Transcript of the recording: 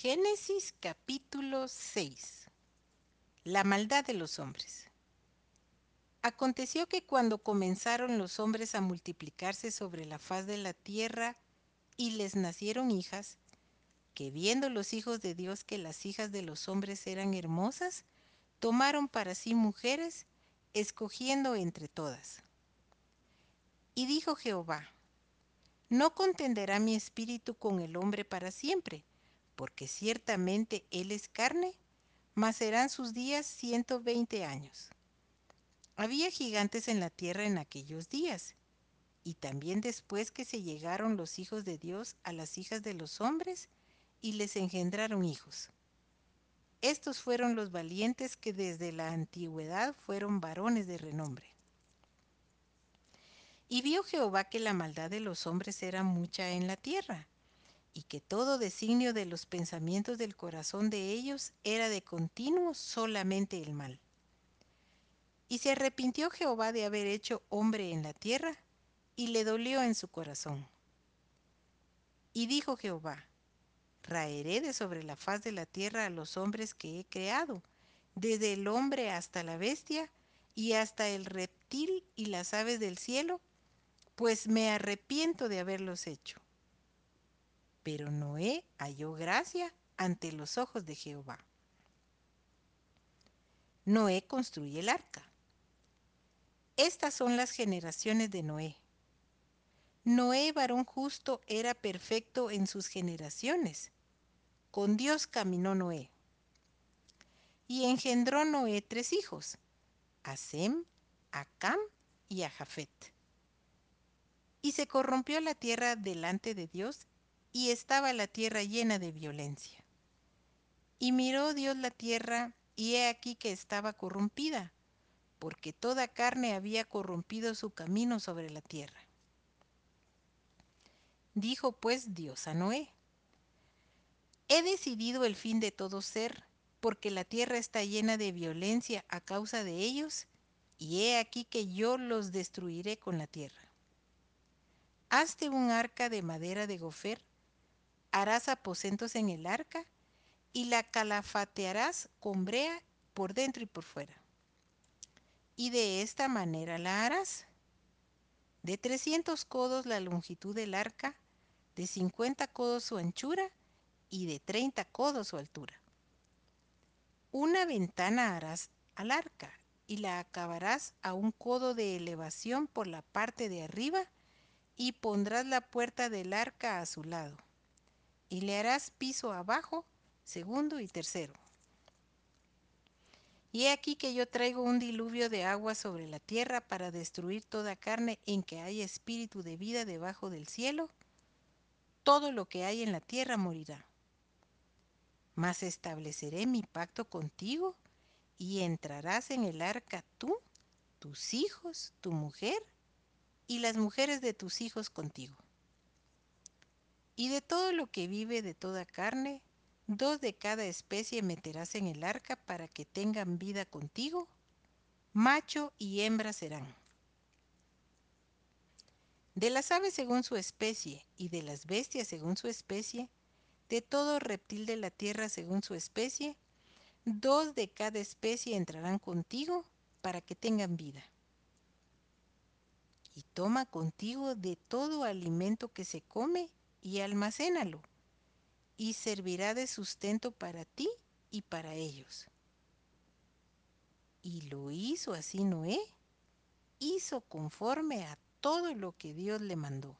Génesis capítulo 6 La maldad de los hombres Aconteció que cuando comenzaron los hombres a multiplicarse sobre la faz de la tierra y les nacieron hijas, que viendo los hijos de Dios que las hijas de los hombres eran hermosas, tomaron para sí mujeres, escogiendo entre todas. Y dijo Jehová, no contenderá mi espíritu con el hombre para siempre, porque ciertamente él es carne, mas serán sus días ciento veinte años. Había gigantes en la tierra en aquellos días, y también después que se llegaron los hijos de Dios a las hijas de los hombres, y les engendraron hijos. Estos fueron los valientes que desde la antigüedad fueron varones de renombre. Y vio Jehová que la maldad de los hombres era mucha en la tierra, y que todo designio de los pensamientos del corazón de ellos era de continuo solamente el mal. Y se arrepintió Jehová de haber hecho hombre en la tierra, y le dolió en su corazón. Y dijo Jehová, raeré de sobre la faz de la tierra a los hombres que he creado, desde el hombre hasta la bestia, y hasta el reptil y las aves del cielo, pues me arrepiento de haberlos hecho. Pero Noé halló gracia ante los ojos de Jehová. Noé construye el arca. Estas son las generaciones de Noé. Noé, varón justo, era perfecto en sus generaciones. Con Dios caminó Noé. Y engendró Noé tres hijos, a Sem, a Cam y a Jafet. Y se corrompió la tierra delante de Dios y estaba la tierra llena de violencia. Y miró Dios la tierra, y he aquí que estaba corrompida, porque toda carne había corrompido su camino sobre la tierra. Dijo pues Dios a Noé, He decidido el fin de todo ser, porque la tierra está llena de violencia a causa de ellos, y he aquí que yo los destruiré con la tierra. Hazte un arca de madera de gofer, harás aposentos en el arca y la calafatearás con brea por dentro y por fuera. Y de esta manera la harás. De 300 codos la longitud del arca, de 50 codos su anchura y de 30 codos su altura. Una ventana harás al arca y la acabarás a un codo de elevación por la parte de arriba y pondrás la puerta del arca a su lado y le harás piso abajo, segundo y tercero. Y he aquí que yo traigo un diluvio de agua sobre la tierra para destruir toda carne en que haya espíritu de vida debajo del cielo. Todo lo que hay en la tierra morirá. Mas estableceré mi pacto contigo y entrarás en el arca tú, tus hijos, tu mujer y las mujeres de tus hijos contigo. Y de todo lo que vive de toda carne, dos de cada especie meterás en el arca para que tengan vida contigo, macho y hembra serán. De las aves según su especie y de las bestias según su especie, de todo reptil de la tierra según su especie, dos de cada especie entrarán contigo para que tengan vida. Y toma contigo de todo alimento que se come y almacénalo, y servirá de sustento para ti y para ellos. Y lo hizo así Noé, hizo conforme a todo lo que Dios le mandó.